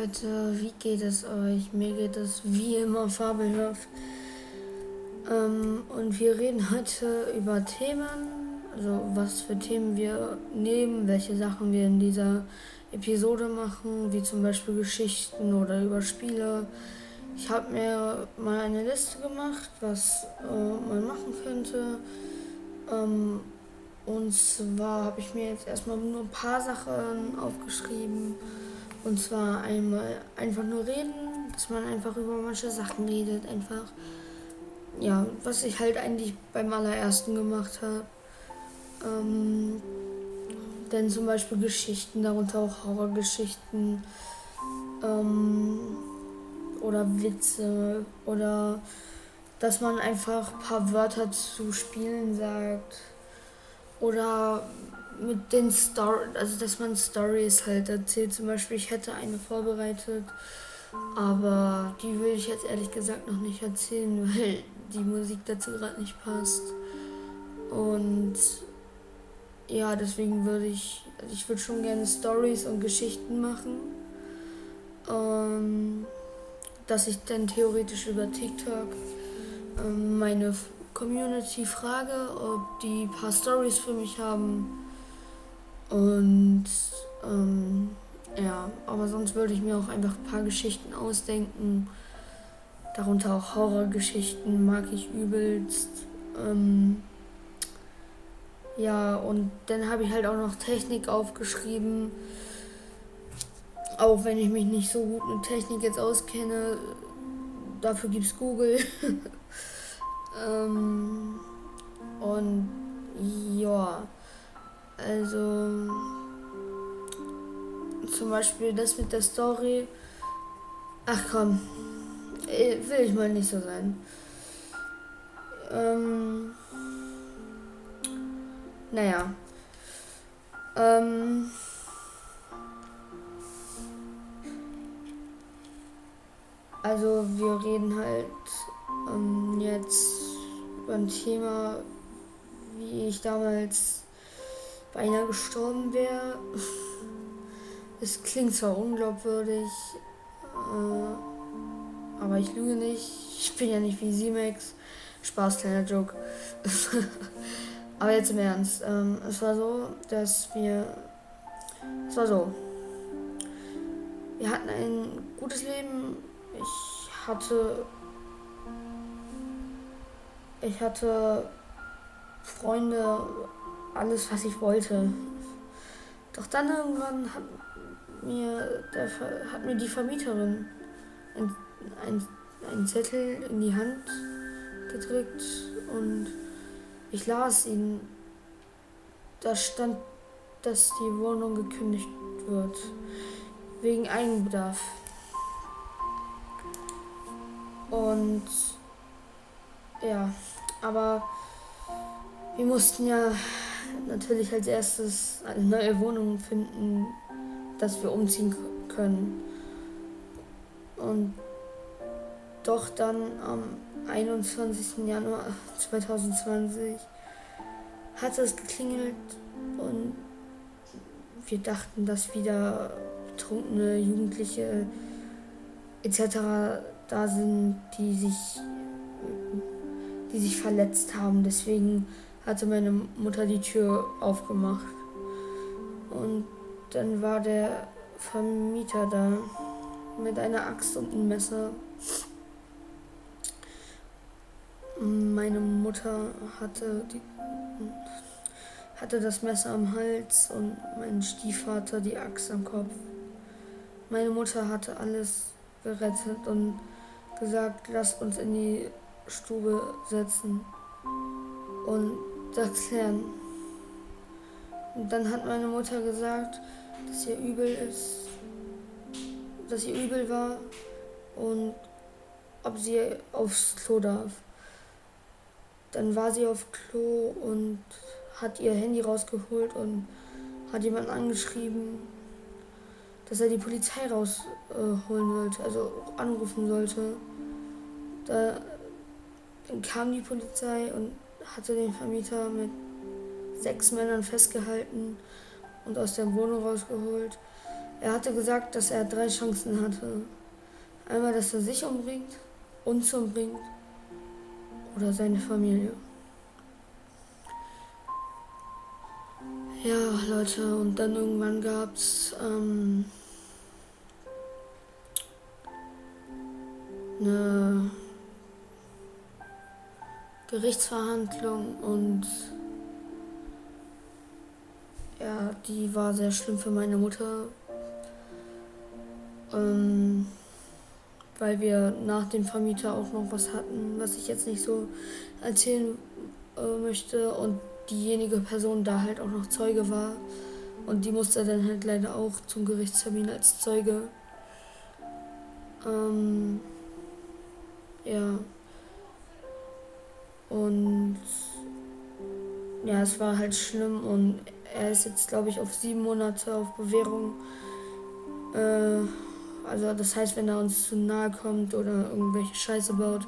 Leute, wie geht es euch? Mir geht es wie immer fabelhaft. Ähm, und wir reden heute über Themen, also was für Themen wir nehmen, welche Sachen wir in dieser Episode machen, wie zum Beispiel Geschichten oder über Spiele. Ich habe mir mal eine Liste gemacht, was äh, man machen könnte. Ähm, und zwar habe ich mir jetzt erstmal nur ein paar Sachen aufgeschrieben. Und zwar einmal einfach nur reden, dass man einfach über manche Sachen redet. Einfach, ja, was ich halt eigentlich beim allerersten gemacht habe. Ähm, denn zum Beispiel Geschichten, darunter auch Horrorgeschichten. Ähm, oder Witze. Oder dass man einfach ein paar Wörter zu Spielen sagt. Oder mit den Story, also dass man Stories halt erzählt. Zum Beispiel, ich hätte eine vorbereitet, aber die will ich jetzt ehrlich gesagt noch nicht erzählen, weil die Musik dazu gerade nicht passt. Und ja, deswegen würde ich, also ich würde schon gerne Stories und Geschichten machen. Ähm, dass ich dann theoretisch über TikTok ähm, meine Community frage, ob die ein paar Stories für mich haben und ähm, ja, aber sonst würde ich mir auch einfach ein paar Geschichten ausdenken. Darunter auch Horrorgeschichten mag ich übelst. Ähm, ja, und dann habe ich halt auch noch Technik aufgeschrieben. Auch wenn ich mich nicht so gut mit Technik jetzt auskenne, dafür gibt es Google. ähm, und ja. Also zum Beispiel das mit der Story. Ach komm, äh, will ich mal nicht so sein. Ähm, naja. Ähm, also wir reden halt ähm, jetzt ein Thema, wie ich damals beinahe gestorben wäre. Es klingt zwar unglaubwürdig, äh, aber ich lüge nicht. Ich bin ja nicht wie Simex. Spaß, kleiner Joke. aber jetzt im Ernst. Ähm, es war so, dass wir. Es war so. Wir hatten ein gutes Leben. Ich hatte. Ich hatte Freunde, alles, was ich wollte. Doch dann irgendwann hat mir, der, hat mir die Vermieterin ein, ein, einen Zettel in die Hand gedrückt und ich las ihn. Da stand, dass die Wohnung gekündigt wird. Wegen Eigenbedarf. Und ja, aber wir mussten ja natürlich als erstes eine neue Wohnung finden, dass wir umziehen können. Und doch dann am 21. Januar 2020 hat es geklingelt und wir dachten, dass wieder betrunkene Jugendliche etc. da sind, die sich, die sich verletzt haben. Deswegen hatte meine Mutter die Tür aufgemacht. Und dann war der Vermieter da mit einer Axt und einem Messer. Meine Mutter hatte, die, hatte das Messer am Hals und mein Stiefvater die Axt am Kopf. Meine Mutter hatte alles gerettet und gesagt, lasst uns in die Stube setzen. Und das klären. Und dann hat meine Mutter gesagt, dass ihr übel ist, dass ihr übel war und ob sie aufs Klo darf. Dann war sie auf Klo und hat ihr Handy rausgeholt und hat jemanden angeschrieben, dass er die Polizei rausholen äh, sollte, also anrufen sollte. Da kam die Polizei und hatte den Vermieter mit sechs Männern festgehalten und aus der Wohnung rausgeholt. Er hatte gesagt, dass er drei Chancen hatte. Einmal, dass er sich umbringt, uns umbringt oder seine Familie. Ja, Leute, und dann irgendwann gab es ähm, eine Gerichtsverhandlung und ja, die war sehr schlimm für meine Mutter. Ähm, weil wir nach dem Vermieter auch noch was hatten, was ich jetzt nicht so erzählen äh, möchte. Und diejenige Person da halt auch noch Zeuge war. Und die musste dann halt leider auch zum Gerichtstermin als Zeuge. Ähm, ja. Und ja, es war halt schlimm und er ist jetzt, glaube ich, auf sieben Monate auf Bewährung. Äh, also das heißt, wenn er uns zu nahe kommt oder irgendwelche Scheiße baut,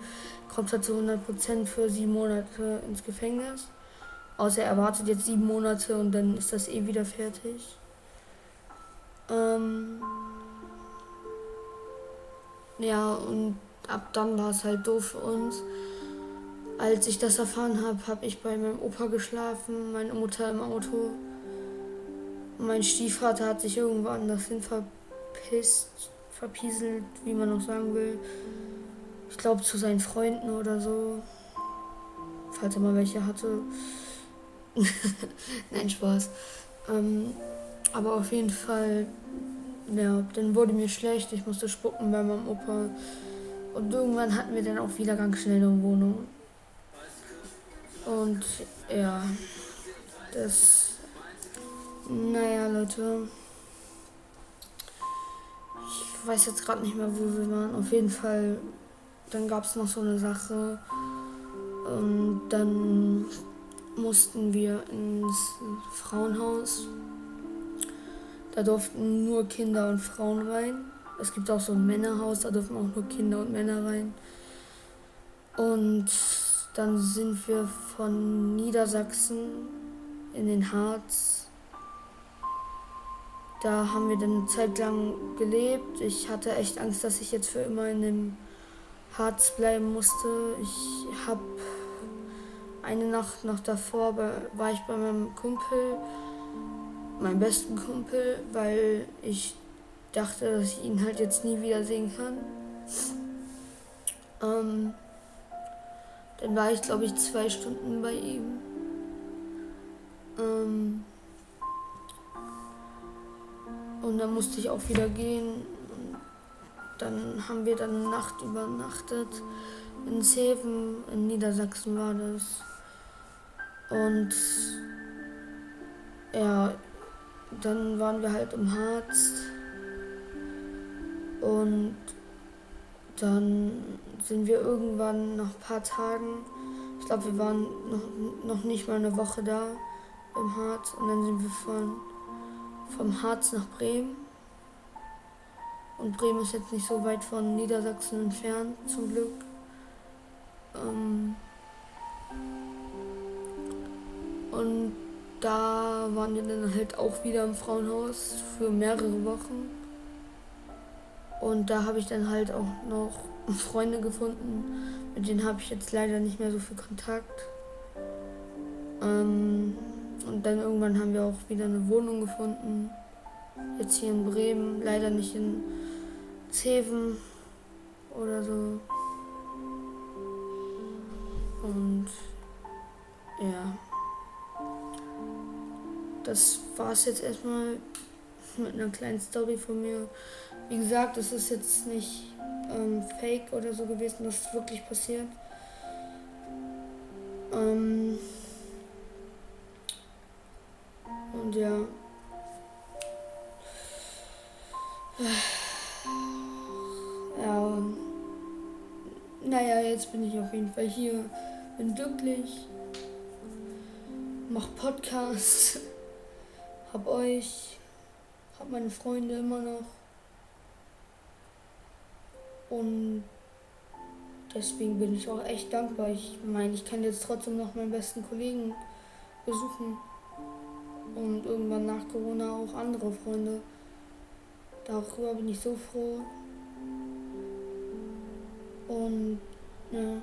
kommt er zu 100% für sieben Monate ins Gefängnis. Außer er wartet jetzt sieben Monate und dann ist das eh wieder fertig. Ähm ja, und ab dann war es halt doof für uns. Als ich das erfahren habe, habe ich bei meinem Opa geschlafen, meine Mutter im Auto. mein Stiefvater hat sich irgendwo anders hin verpisst, verpieselt, wie man noch sagen will. Ich glaube zu seinen Freunden oder so. Falls er mal welche hatte. Nein, Spaß. Ähm, aber auf jeden Fall, ja, dann wurde mir schlecht. Ich musste spucken bei meinem Opa. Und irgendwann hatten wir dann auch wieder ganz schnell eine Wohnung. Und ja, das. Naja, Leute. Ich weiß jetzt gerade nicht mehr, wo wir waren. Auf jeden Fall, dann gab es noch so eine Sache. Und dann mussten wir ins Frauenhaus. Da durften nur Kinder und Frauen rein. Es gibt auch so ein Männerhaus, da dürfen auch nur Kinder und Männer rein. Und dann sind wir von Niedersachsen in den Harz. Da haben wir dann eine Zeit lang gelebt. Ich hatte echt Angst, dass ich jetzt für immer in dem Harz bleiben musste. Ich habe eine Nacht noch davor war ich bei meinem Kumpel, meinem besten Kumpel, weil ich dachte, dass ich ihn halt jetzt nie wieder sehen kann. Ähm, dann war ich, glaube ich, zwei Stunden bei ihm. Ähm, und dann musste ich auch wieder gehen. dann haben wir dann Nacht übernachtet. In Seven, in Niedersachsen war das. Und ja, dann waren wir halt im Harz. Und dann sind wir irgendwann nach ein paar Tagen, ich glaube, wir waren noch, noch nicht mal eine Woche da im Harz. Und dann sind wir von, vom Harz nach Bremen. Und Bremen ist jetzt nicht so weit von Niedersachsen entfernt, zum Glück. Ähm, und da waren wir dann halt auch wieder im Frauenhaus für mehrere Wochen. Und da habe ich dann halt auch noch Freunde gefunden, mit denen habe ich jetzt leider nicht mehr so viel Kontakt. Ähm, und dann irgendwann haben wir auch wieder eine Wohnung gefunden. Jetzt hier in Bremen, leider nicht in Zeven oder so. Und ja das war es jetzt erstmal mit einer kleinen Story von mir. Wie gesagt, es ist jetzt nicht ähm, fake oder so gewesen, das ist wirklich passiert. Ähm und ja. Ja. Naja, jetzt bin ich auf jeden Fall hier. Bin glücklich. Mach Podcast. Hab euch, hab meine Freunde immer noch. Und deswegen bin ich auch echt dankbar. Ich meine, ich kann jetzt trotzdem noch meinen besten Kollegen besuchen. Und irgendwann nach Corona auch andere Freunde. Darüber bin ich so froh. Und ja.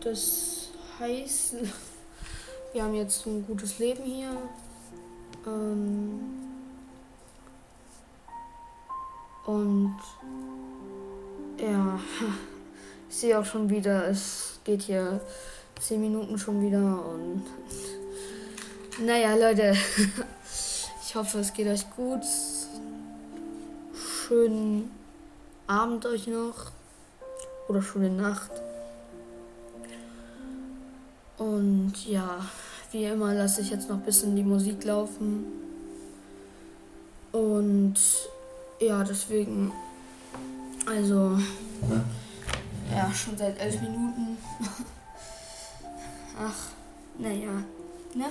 Das heißt, wir haben jetzt ein gutes Leben hier. Ähm und ja, ich sehe auch schon wieder, es geht hier 10 Minuten schon wieder und naja, Leute, ich hoffe, es geht euch gut. Schönen Abend euch noch oder schöne Nacht. Und ja, wie immer lasse ich jetzt noch ein bisschen die Musik laufen. Und ja, deswegen, also, ja, schon seit elf Minuten. Ach, naja, ne?